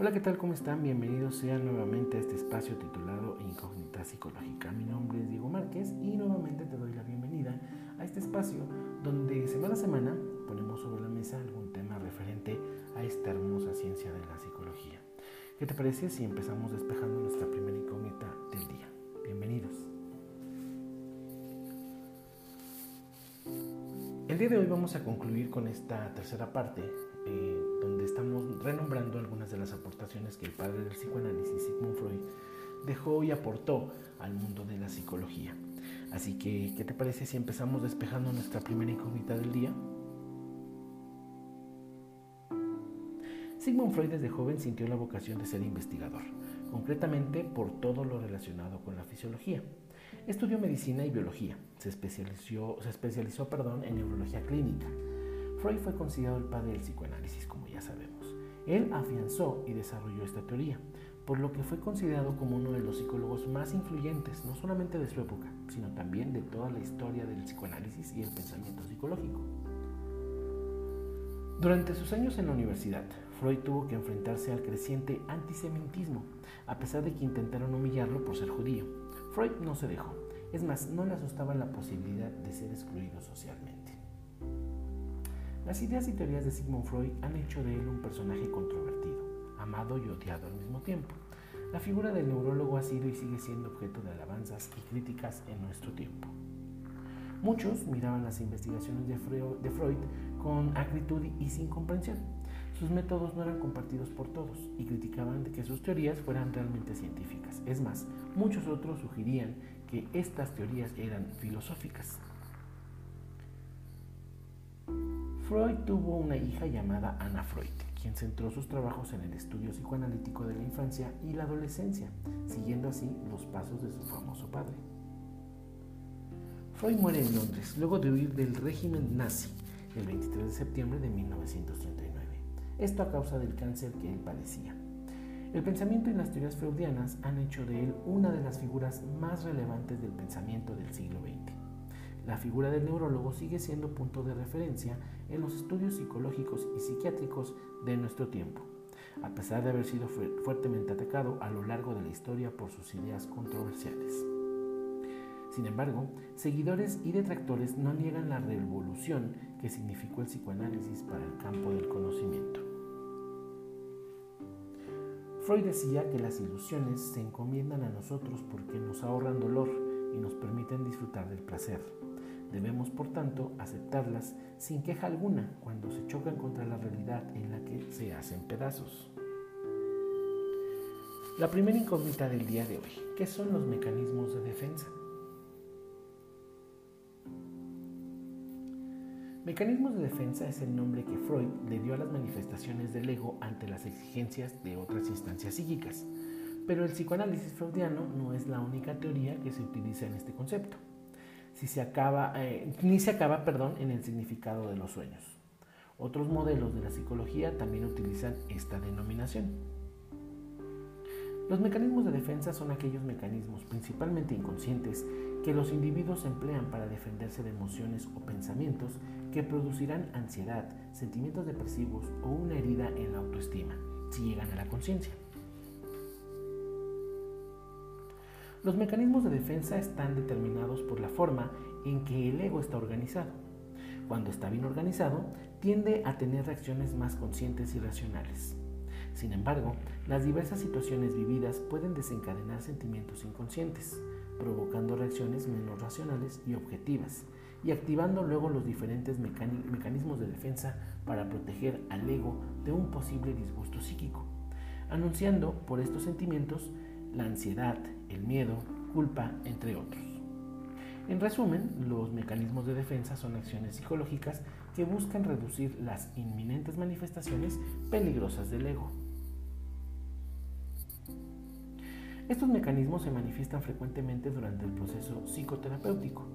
Hola, ¿qué tal? ¿Cómo están? Bienvenidos sean nuevamente a este espacio titulado Incógnita Psicológica. Mi nombre es Diego Márquez y nuevamente te doy la bienvenida a este espacio donde semana a semana ponemos sobre la mesa algún tema referente a esta hermosa ciencia de la psicología. ¿Qué te parece si empezamos despejando nuestra primera incógnita del día? Bienvenidos. El día de hoy vamos a concluir con esta tercera parte renombrando algunas de las aportaciones que el padre del psicoanálisis, Sigmund Freud, dejó y aportó al mundo de la psicología. Así que, ¿qué te parece si empezamos despejando nuestra primera incógnita del día? Sigmund Freud desde joven sintió la vocación de ser investigador, concretamente por todo lo relacionado con la fisiología. Estudió medicina y biología, se especializó, se especializó perdón, en neurología clínica, Freud fue considerado el padre del psicoanálisis, como ya sabemos. Él afianzó y desarrolló esta teoría, por lo que fue considerado como uno de los psicólogos más influyentes, no solamente de su época, sino también de toda la historia del psicoanálisis y el pensamiento psicológico. Durante sus años en la universidad, Freud tuvo que enfrentarse al creciente antisemitismo, a pesar de que intentaron humillarlo por ser judío. Freud no se dejó, es más, no le asustaba la posibilidad de ser excluido socialmente. Las ideas y teorías de Sigmund Freud han hecho de él un personaje controvertido, amado y odiado al mismo tiempo. La figura del neurólogo ha sido y sigue siendo objeto de alabanzas y críticas en nuestro tiempo. Muchos miraban las investigaciones de Freud con acritud y sin comprensión. Sus métodos no eran compartidos por todos y criticaban que sus teorías fueran realmente científicas. Es más, muchos otros sugerían que estas teorías eran filosóficas. Freud tuvo una hija llamada Anna Freud, quien centró sus trabajos en el estudio psicoanalítico de la infancia y la adolescencia, siguiendo así los pasos de su famoso padre. Freud muere en Londres luego de huir del régimen nazi el 23 de septiembre de 1939, esto a causa del cáncer que él padecía. El pensamiento y las teorías freudianas han hecho de él una de las figuras más relevantes del pensamiento del siglo XX. La figura del neurólogo sigue siendo punto de referencia en los estudios psicológicos y psiquiátricos de nuestro tiempo, a pesar de haber sido fuertemente atacado a lo largo de la historia por sus ideas controversiales. Sin embargo, seguidores y detractores no niegan la revolución que significó el psicoanálisis para el campo del conocimiento. Freud decía que las ilusiones se encomiendan a nosotros porque nos ahorran dolor y nos permiten disfrutar del placer. Debemos, por tanto, aceptarlas sin queja alguna cuando se chocan contra la realidad en la que se hacen pedazos. La primera incógnita del día de hoy, ¿qué son los mecanismos de defensa? Mecanismos de defensa es el nombre que Freud le dio a las manifestaciones del ego ante las exigencias de otras instancias psíquicas, pero el psicoanálisis freudiano no es la única teoría que se utiliza en este concepto si se acaba, eh, ni se acaba perdón, en el significado de los sueños. Otros modelos de la psicología también utilizan esta denominación. Los mecanismos de defensa son aquellos mecanismos, principalmente inconscientes, que los individuos emplean para defenderse de emociones o pensamientos que producirán ansiedad, sentimientos depresivos o una herida en la autoestima, si llegan a la conciencia. Los mecanismos de defensa están determinados por la forma en que el ego está organizado. Cuando está bien organizado, tiende a tener reacciones más conscientes y racionales. Sin embargo, las diversas situaciones vividas pueden desencadenar sentimientos inconscientes, provocando reacciones menos racionales y objetivas, y activando luego los diferentes mecanismos de defensa para proteger al ego de un posible disgusto psíquico, anunciando por estos sentimientos la ansiedad, el miedo, culpa, entre otros. En resumen, los mecanismos de defensa son acciones psicológicas que buscan reducir las inminentes manifestaciones peligrosas del ego. Estos mecanismos se manifiestan frecuentemente durante el proceso psicoterapéutico,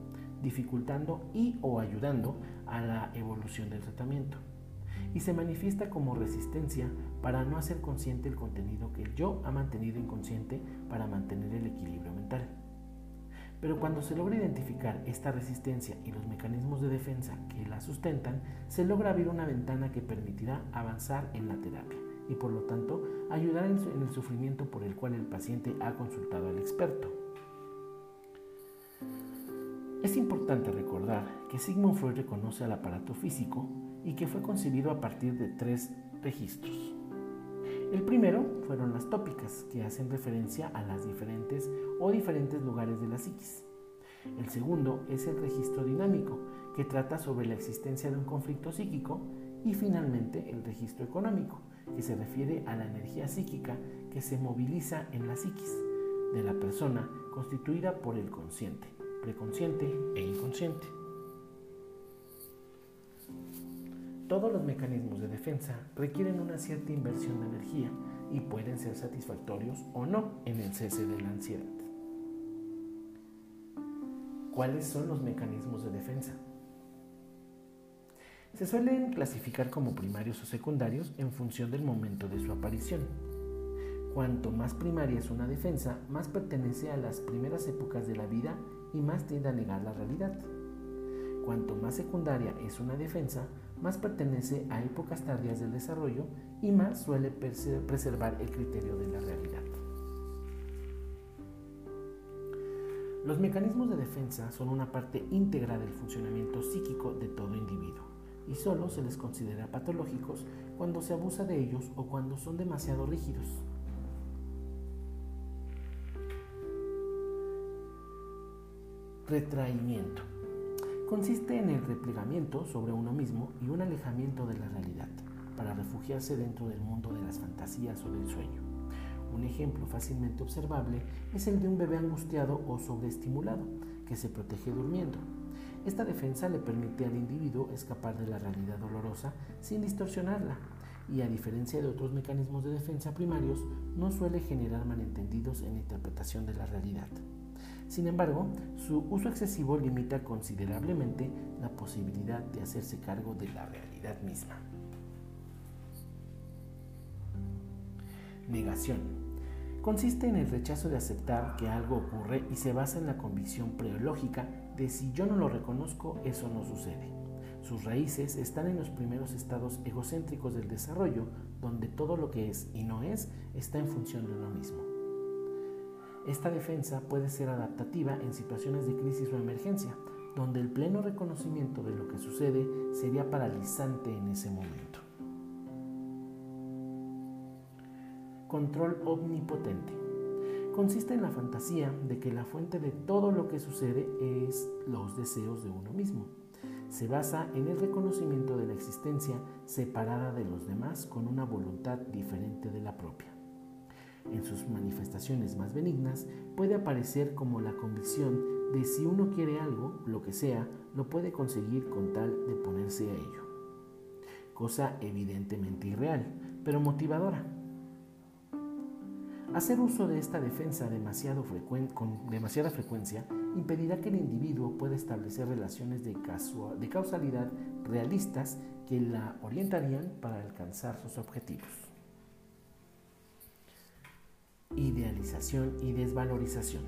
dificultando y o ayudando a la evolución del tratamiento y se manifiesta como resistencia para no hacer consciente el contenido que el yo ha mantenido inconsciente para mantener el equilibrio mental. Pero cuando se logra identificar esta resistencia y los mecanismos de defensa que la sustentan, se logra abrir una ventana que permitirá avanzar en la terapia y por lo tanto ayudar en el sufrimiento por el cual el paciente ha consultado al experto. Es importante recordar que Sigmund Freud reconoce al aparato físico y que fue concebido a partir de tres registros. El primero fueron las tópicas, que hacen referencia a las diferentes o diferentes lugares de la psiquis. El segundo es el registro dinámico, que trata sobre la existencia de un conflicto psíquico. Y finalmente el registro económico, que se refiere a la energía psíquica que se moviliza en la psiquis de la persona constituida por el consciente, preconsciente e inconsciente. Todos los mecanismos de defensa requieren una cierta inversión de energía y pueden ser satisfactorios o no en el cese de la ansiedad. ¿Cuáles son los mecanismos de defensa? Se suelen clasificar como primarios o secundarios en función del momento de su aparición. Cuanto más primaria es una defensa, más pertenece a las primeras épocas de la vida y más tiende a negar la realidad. Cuanto más secundaria es una defensa, más pertenece a épocas tardías del desarrollo y más suele preservar el criterio de la realidad. Los mecanismos de defensa son una parte íntegra del funcionamiento psíquico de todo individuo y solo se les considera patológicos cuando se abusa de ellos o cuando son demasiado rígidos. Retraimiento. Consiste en el replegamiento sobre uno mismo y un alejamiento de la realidad, para refugiarse dentro del mundo de las fantasías o del sueño. Un ejemplo fácilmente observable es el de un bebé angustiado o sobreestimulado, que se protege durmiendo, esta defensa le permite al individuo escapar de la realidad dolorosa sin distorsionarla y a diferencia de otros mecanismos de defensa primarios, no suele generar malentendidos en la interpretación de la realidad. Sin embargo, su uso excesivo limita considerablemente la posibilidad de hacerse cargo de la realidad misma. Negación consiste en el rechazo de aceptar que algo ocurre y se basa en la convicción preológica de si yo no lo reconozco, eso no sucede. Sus raíces están en los primeros estados egocéntricos del desarrollo, donde todo lo que es y no es está en función de uno mismo. Esta defensa puede ser adaptativa en situaciones de crisis o emergencia, donde el pleno reconocimiento de lo que sucede sería paralizante en ese momento. control omnipotente. Consiste en la fantasía de que la fuente de todo lo que sucede es los deseos de uno mismo. Se basa en el reconocimiento de la existencia separada de los demás con una voluntad diferente de la propia. En sus manifestaciones más benignas puede aparecer como la convicción de si uno quiere algo, lo que sea, lo puede conseguir con tal de ponerse a ello. Cosa evidentemente irreal, pero motivadora Hacer uso de esta defensa demasiado con demasiada frecuencia impedirá que el individuo pueda establecer relaciones de, de causalidad realistas que la orientarían para alcanzar sus objetivos. Idealización y desvalorización.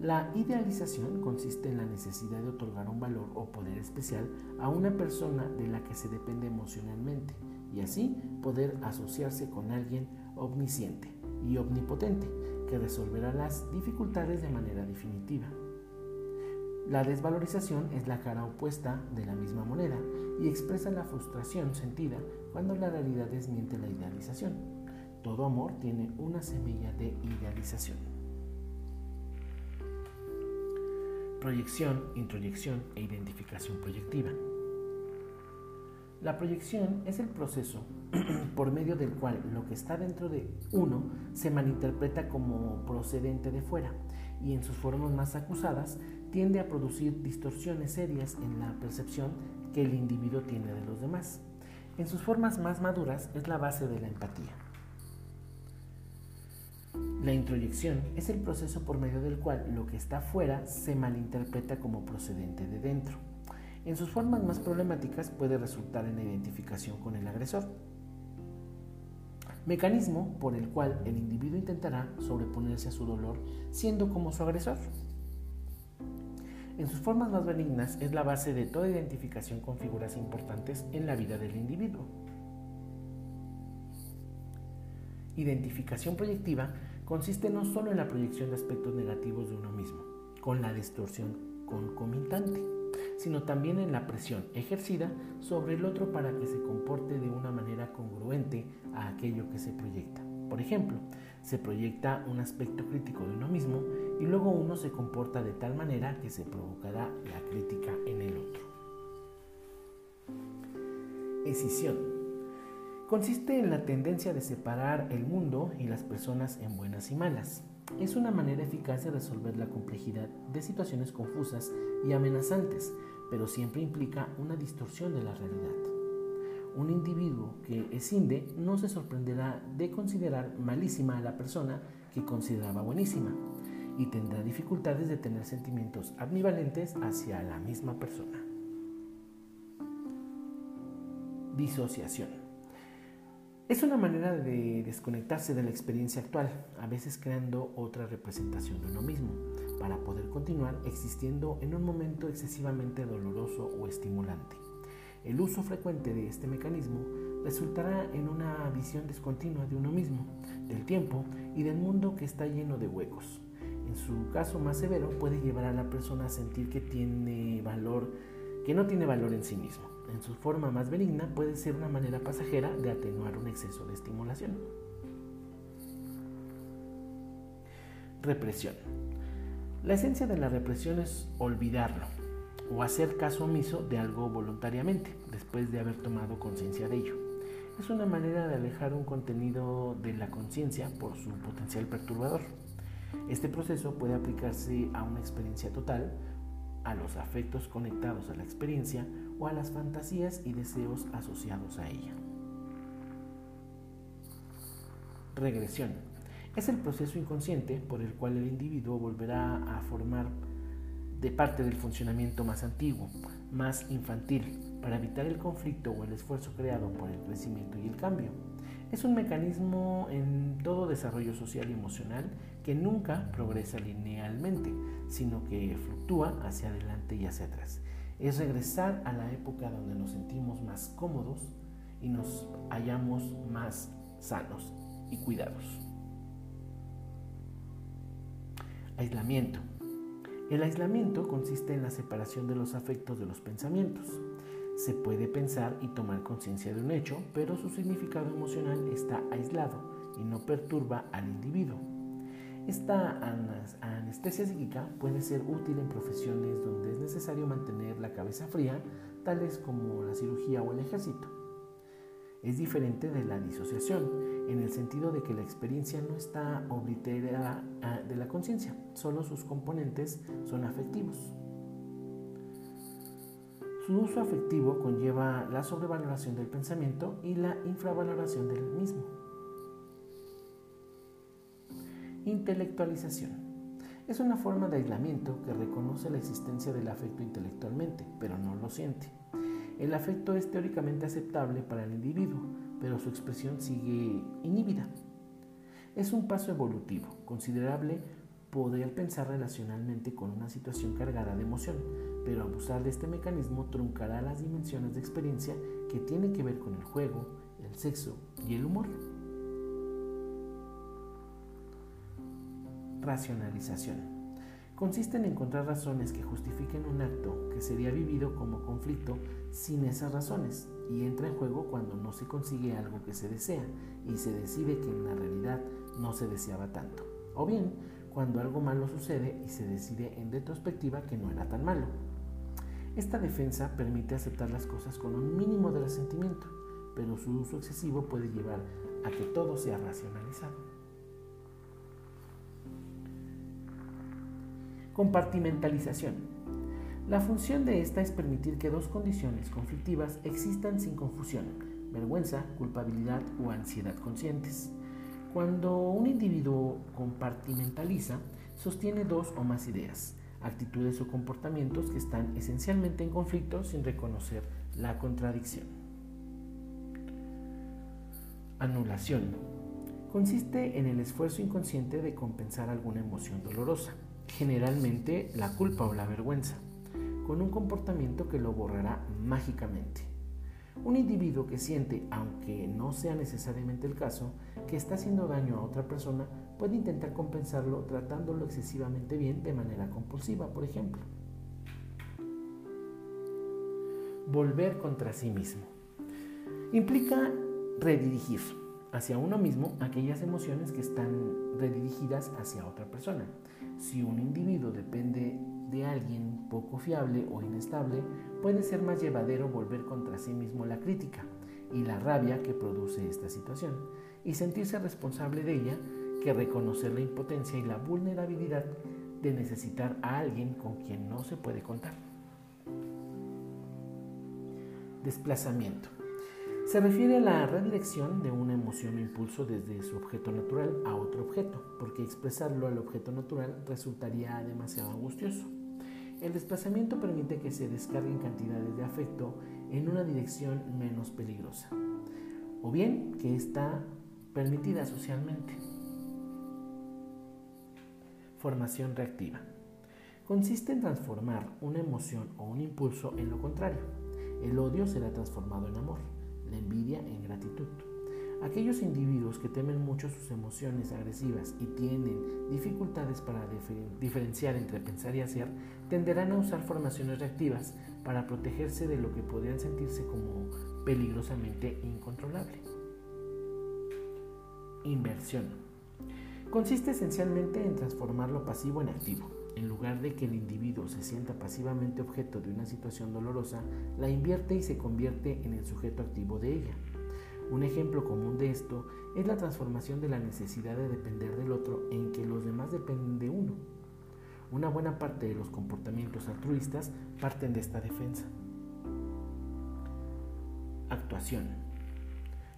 La idealización consiste en la necesidad de otorgar un valor o poder especial a una persona de la que se depende emocionalmente y así poder asociarse con alguien omnisciente y omnipotente que resolverá las dificultades de manera definitiva. La desvalorización es la cara opuesta de la misma moneda y expresa la frustración sentida cuando la realidad desmiente la idealización. Todo amor tiene una semilla de idealización. Proyección, introyección e identificación proyectiva. La proyección es el proceso por medio del cual lo que está dentro de uno se malinterpreta como procedente de fuera y en sus formas más acusadas tiende a producir distorsiones serias en la percepción que el individuo tiene de los demás. En sus formas más maduras es la base de la empatía. La introyección es el proceso por medio del cual lo que está fuera se malinterpreta como procedente de dentro. En sus formas más problemáticas puede resultar en la identificación con el agresor, mecanismo por el cual el individuo intentará sobreponerse a su dolor siendo como su agresor. En sus formas más benignas es la base de toda identificación con figuras importantes en la vida del individuo. Identificación proyectiva consiste no solo en la proyección de aspectos negativos de uno mismo, con la distorsión concomitante, sino también en la presión ejercida sobre el otro para que se comporte de una manera congruente a aquello que se proyecta. Por ejemplo, se proyecta un aspecto crítico de uno mismo y luego uno se comporta de tal manera que se provocará la crítica en el otro. Escisión. Consiste en la tendencia de separar el mundo y las personas en buenas y malas. Es una manera eficaz de resolver la complejidad de situaciones confusas y amenazantes, pero siempre implica una distorsión de la realidad. Un individuo que escinde no se sorprenderá de considerar malísima a la persona que consideraba buenísima y tendrá dificultades de tener sentimientos ambivalentes hacia la misma persona. Disociación. Es una manera de desconectarse de la experiencia actual, a veces creando otra representación de uno mismo, para poder continuar existiendo en un momento excesivamente doloroso o estimulante. El uso frecuente de este mecanismo resultará en una visión discontinua de uno mismo, del tiempo y del mundo que está lleno de huecos. En su caso más severo puede llevar a la persona a sentir que tiene valor, que no tiene valor en sí mismo. En su forma más benigna puede ser una manera pasajera de atenuar un exceso de estimulación. Represión. La esencia de la represión es olvidarlo o hacer caso omiso de algo voluntariamente después de haber tomado conciencia de ello. Es una manera de alejar un contenido de la conciencia por su potencial perturbador. Este proceso puede aplicarse a una experiencia total, a los afectos conectados a la experiencia o a las fantasías y deseos asociados a ella. Regresión es el proceso inconsciente por el cual el individuo volverá a formar de parte del funcionamiento más antiguo, más infantil, para evitar el conflicto o el esfuerzo creado por el crecimiento y el cambio. Es un mecanismo en todo desarrollo social y emocional que nunca progresa linealmente, sino que fluctúa hacia adelante y hacia atrás. Es regresar a la época donde nos sentimos más cómodos y nos hallamos más sanos y cuidados. Aislamiento. El aislamiento consiste en la separación de los afectos de los pensamientos. Se puede pensar y tomar conciencia de un hecho, pero su significado emocional está aislado y no perturba al individuo. Esta anestesia psíquica puede ser útil en profesiones donde es necesario mantener la cabeza fría, tales como la cirugía o el ejército es diferente de la disociación, en el sentido de que la experiencia no está obliterada ah, de la conciencia, solo sus componentes son afectivos. Su uso afectivo conlleva la sobrevaloración del pensamiento y la infravaloración del mismo. Intelectualización. Es una forma de aislamiento que reconoce la existencia del afecto intelectualmente, pero no lo siente. El afecto es teóricamente aceptable para el individuo, pero su expresión sigue inhibida. Es un paso evolutivo considerable poder pensar relacionalmente con una situación cargada de emoción, pero abusar de este mecanismo truncará las dimensiones de experiencia que tienen que ver con el juego, el sexo y el humor. Racionalización consiste en encontrar razones que justifiquen un acto que sería vivido como conflicto sin esas razones y entra en juego cuando no se consigue algo que se desea y se decide que en la realidad no se deseaba tanto. O bien, cuando algo malo sucede y se decide en retrospectiva que no era tan malo. Esta defensa permite aceptar las cosas con un mínimo de resentimiento, pero su uso excesivo puede llevar a que todo sea racionalizado. Compartimentalización. La función de esta es permitir que dos condiciones conflictivas existan sin confusión, vergüenza, culpabilidad o ansiedad conscientes. Cuando un individuo compartimentaliza, sostiene dos o más ideas, actitudes o comportamientos que están esencialmente en conflicto sin reconocer la contradicción. Anulación. Consiste en el esfuerzo inconsciente de compensar alguna emoción dolorosa generalmente la culpa o la vergüenza, con un comportamiento que lo borrará mágicamente. Un individuo que siente, aunque no sea necesariamente el caso, que está haciendo daño a otra persona puede intentar compensarlo tratándolo excesivamente bien de manera compulsiva, por ejemplo. Volver contra sí mismo. Implica redirigir hacia uno mismo aquellas emociones que están redirigidas hacia otra persona. Si un individuo depende de alguien poco fiable o inestable, puede ser más llevadero volver contra sí mismo la crítica y la rabia que produce esta situación, y sentirse responsable de ella que reconocer la impotencia y la vulnerabilidad de necesitar a alguien con quien no se puede contar. Desplazamiento. Se refiere a la redirección de una emoción o impulso desde su objeto natural a otro objeto, porque expresarlo al objeto natural resultaría demasiado angustioso. El desplazamiento permite que se descarguen cantidades de afecto en una dirección menos peligrosa, o bien que está permitida socialmente. Formación reactiva. Consiste en transformar una emoción o un impulso en lo contrario. El odio será transformado en amor la envidia en gratitud. Aquellos individuos que temen mucho sus emociones agresivas y tienen dificultades para diferenciar entre pensar y hacer, tenderán a usar formaciones reactivas para protegerse de lo que podrían sentirse como peligrosamente incontrolable. Inversión. Consiste esencialmente en transformar lo pasivo en activo. En lugar de que el individuo se sienta pasivamente objeto de una situación dolorosa, la invierte y se convierte en el sujeto activo de ella. Un ejemplo común de esto es la transformación de la necesidad de depender del otro en que los demás dependen de uno. Una buena parte de los comportamientos altruistas parten de esta defensa. Actuación.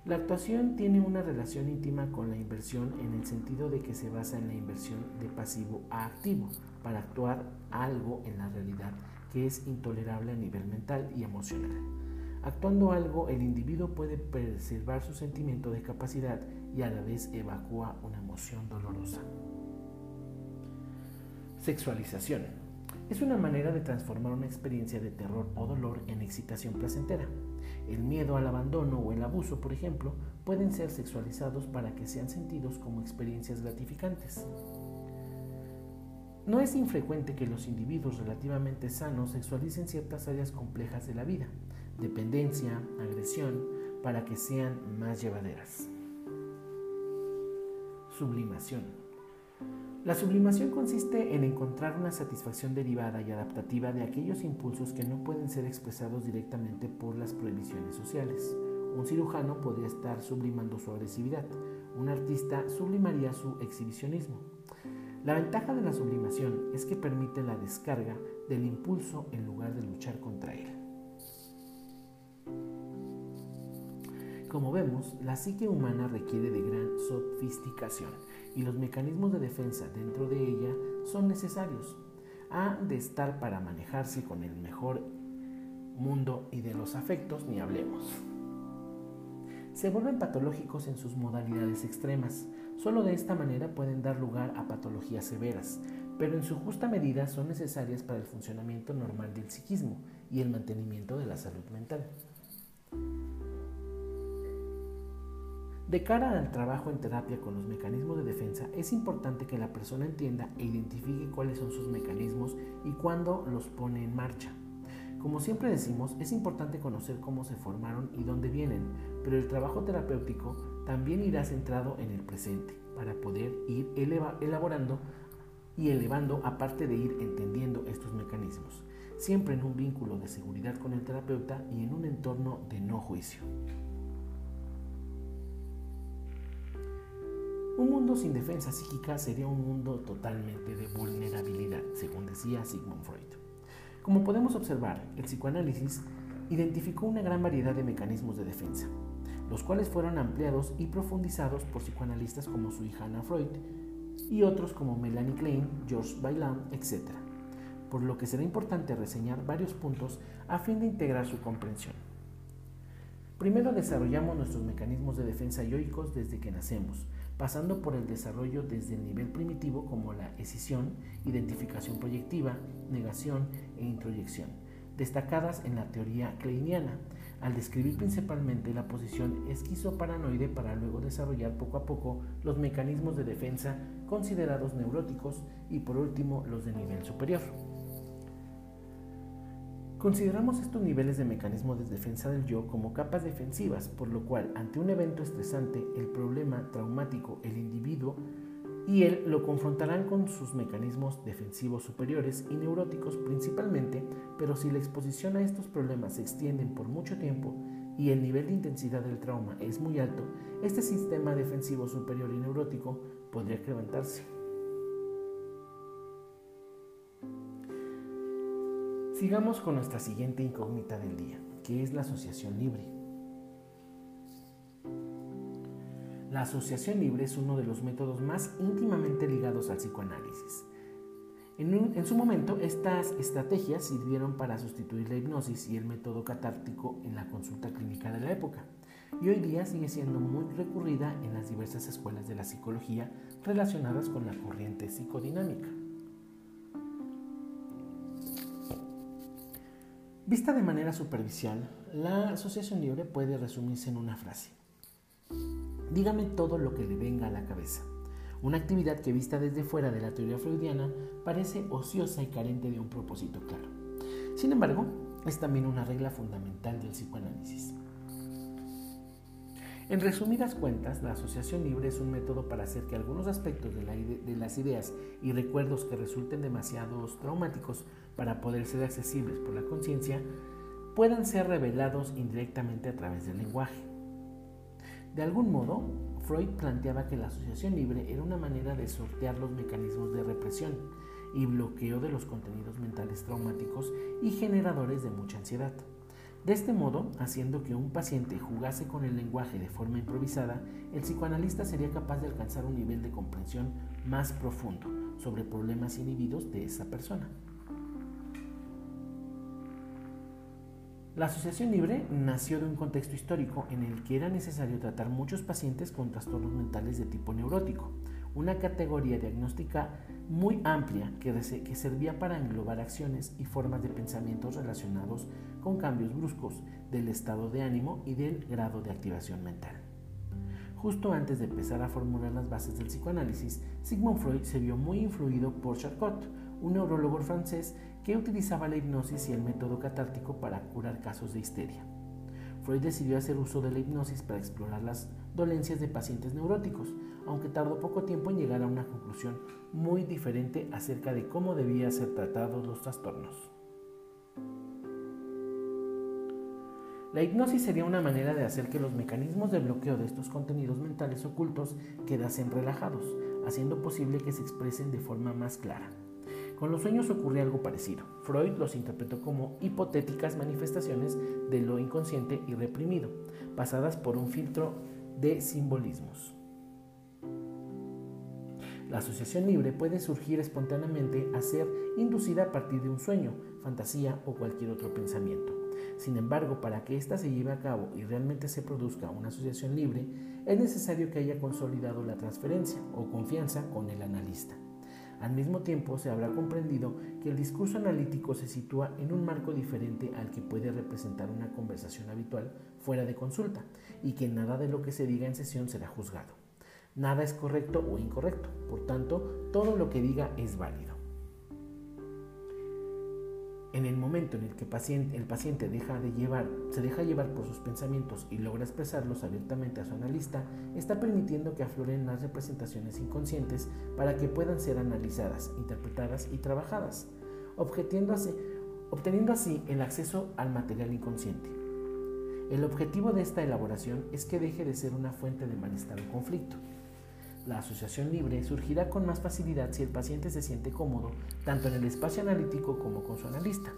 La actuación tiene una relación íntima con la inversión en el sentido de que se basa en la inversión de pasivo a activo para actuar algo en la realidad que es intolerable a nivel mental y emocional. Actuando algo, el individuo puede preservar su sentimiento de capacidad y a la vez evacúa una emoción dolorosa. Sexualización. Es una manera de transformar una experiencia de terror o dolor en excitación placentera. El miedo al abandono o el abuso, por ejemplo, pueden ser sexualizados para que sean sentidos como experiencias gratificantes. No es infrecuente que los individuos relativamente sanos sexualicen ciertas áreas complejas de la vida, dependencia, agresión, para que sean más llevaderas. Sublimación. La sublimación consiste en encontrar una satisfacción derivada y adaptativa de aquellos impulsos que no pueden ser expresados directamente por las prohibiciones sociales. Un cirujano podría estar sublimando su agresividad, un artista sublimaría su exhibicionismo. La ventaja de la sublimación es que permite la descarga del impulso en lugar de luchar contra él. Como vemos, la psique humana requiere de gran sofisticación y los mecanismos de defensa dentro de ella son necesarios. Ha de estar para manejarse con el mejor mundo y de los afectos ni hablemos. Se vuelven patológicos en sus modalidades extremas. Solo de esta manera pueden dar lugar a patologías severas, pero en su justa medida son necesarias para el funcionamiento normal del psiquismo y el mantenimiento de la salud mental. De cara al trabajo en terapia con los mecanismos de defensa, es importante que la persona entienda e identifique cuáles son sus mecanismos y cuándo los pone en marcha. Como siempre decimos, es importante conocer cómo se formaron y dónde vienen, pero el trabajo terapéutico también irá centrado en el presente, para poder ir elaborando y elevando aparte de ir entendiendo estos mecanismos, siempre en un vínculo de seguridad con el terapeuta y en un entorno de no juicio. Un mundo sin defensa psíquica sería un mundo totalmente de vulnerabilidad, según decía Sigmund Freud. Como podemos observar, el psicoanálisis identificó una gran variedad de mecanismos de defensa, los cuales fueron ampliados y profundizados por psicoanalistas como su hija Anna Freud y otros como Melanie Klein, George Bailan, etc. Por lo que será importante reseñar varios puntos a fin de integrar su comprensión. Primero desarrollamos nuestros mecanismos de defensa yoicos desde que nacemos, pasando por el desarrollo desde el nivel primitivo como la escisión, identificación proyectiva, negación e introyección, destacadas en la teoría kleiniana, al describir principalmente la posición esquizoparanoide para luego desarrollar poco a poco los mecanismos de defensa considerados neuróticos y por último los de nivel superior. Consideramos estos niveles de mecanismos de defensa del yo como capas defensivas, por lo cual ante un evento estresante, el problema traumático, el individuo y él lo confrontarán con sus mecanismos defensivos superiores y neuróticos principalmente, pero si la exposición a estos problemas se extienden por mucho tiempo y el nivel de intensidad del trauma es muy alto, este sistema defensivo superior y neurótico podría incrementarse. Sigamos con nuestra siguiente incógnita del día, que es la asociación libre. La asociación libre es uno de los métodos más íntimamente ligados al psicoanálisis. En, su momento, estas estrategias sirvieron para sustituir la hipnosis y el método catártico en la consulta clínica de la época, y hoy día sigue siendo muy recurrida en las diversas escuelas de la psicología relacionadas con la corriente psicodinámica. Vista de manera superficial, la asociación libre puede resumirse en una frase. Dígame todo lo que le venga a la cabeza. Una actividad que vista desde fuera de la teoría freudiana parece ociosa y carente de un propósito claro. Sin embargo, es también una regla fundamental del psicoanálisis. En resumidas cuentas, la asociación libre es un método para hacer que algunos aspectos de, las ideas y recuerdos que resulten demasiado traumáticos para poder ser accesibles por la conciencia puedan ser revelados indirectamente a través del lenguaje. De algún modo, Freud planteaba que la asociación libre era una manera de sortear los mecanismos de represión y bloqueo de los contenidos mentales traumáticos y generadores de mucha ansiedad. De este modo, haciendo que un paciente jugase con el lenguaje de forma improvisada, el psicoanalista sería capaz de alcanzar un nivel de comprensión más profundo sobre problemas inhibidos de esa persona. La asociación libre nació de un contexto histórico en el que era necesario tratar muchos pacientes con trastornos mentales de tipo neurótico, una categoría diagnóstica muy amplia que, servía para englobar acciones y formas de pensamientos relacionados con cambios bruscos del estado de ánimo y del grado de activación mental. Justo antes de empezar a formular las bases del psicoanálisis, Sigmund Freud se vio muy influido por Charcot, un neurólogo francés que utilizaba la hipnosis y el método catártico para curar casos de histeria. Freud decidió hacer uso de la hipnosis para explorar las dolencias de pacientes neuróticos, aunque tardó poco tiempo en llegar a una conclusión muy diferente acerca de cómo debían ser tratados los trastornos. La hipnosis sería una manera de hacer que los mecanismos de bloqueo de estos contenidos mentales ocultos quedasen relajados, haciendo posible que se expresen de forma más clara. Con los sueños ocurre algo parecido. Freud los interpretó como hipotéticas manifestaciones de lo inconsciente y reprimido, pasadas por un filtro de simbolismos. La asociación libre puede surgir espontáneamente a ser inducida a partir de un sueño, fantasía o cualquier otro pensamiento. Sin embargo, para que ésta se lleve a cabo y realmente se produzca una asociación libre, es necesario que haya consolidado la transferencia o confianza con el analista. Al mismo tiempo, se habrá comprendido que el discurso analítico se sitúa en un marco diferente al que puede representar una conversación habitual fuera de consulta y que nada de lo que se diga en sesión será juzgado. Nada es correcto o incorrecto, por tanto, todo lo que diga es válido. En el momento en el que el paciente deja de llevar, se deja llevar por sus pensamientos y logra expresarlos abiertamente a su analista, está permitiendo que afloren las representaciones inconscientes para que puedan ser analizadas, interpretadas y trabajadas, obteniendo así el acceso al material inconsciente. El objetivo de esta elaboración es que deje de ser una fuente de malestar o conflicto la asociación libre surgirá con más facilidad si el paciente se siente cómodo tanto en el espacio analítico como con su analista.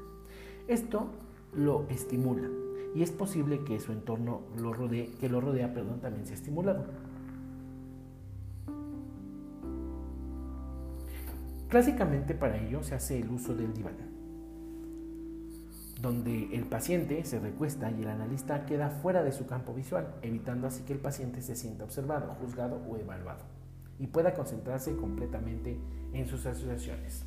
Esto lo estimula y es posible que su entorno lo rodee, que lo rodea perdón, también sea estimulado. Clásicamente para ello se hace el uso del diván, donde el paciente se recuesta y el analista queda fuera de su campo visual, evitando así que el paciente se sienta observado, juzgado o evaluado y pueda concentrarse completamente en sus asociaciones.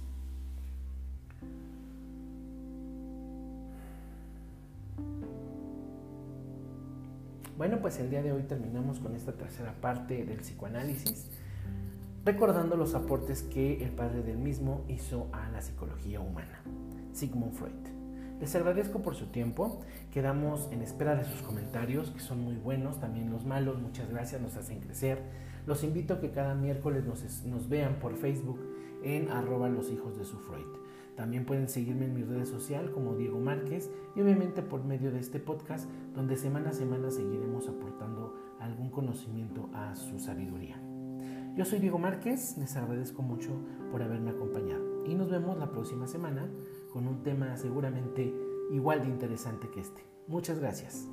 Bueno, pues el día de hoy terminamos con esta tercera parte del psicoanálisis, recordando los aportes que el padre del mismo hizo a la psicología humana, Sigmund Freud. Les agradezco por su tiempo. Quedamos en espera de sus comentarios, que son muy buenos. También los malos, muchas gracias, nos hacen crecer. Los invito a que cada miércoles nos, vean por Facebook en arroba los hijos de su Freud. También pueden seguirme en mi redes social como Diego Márquez y obviamente por medio de este podcast donde semana a semana seguiremos aportando algún conocimiento a su sabiduría. Yo soy Diego Márquez, les agradezco mucho por haberme acompañado y nos vemos la próxima semana con un tema seguramente igual de interesante que este. Muchas gracias.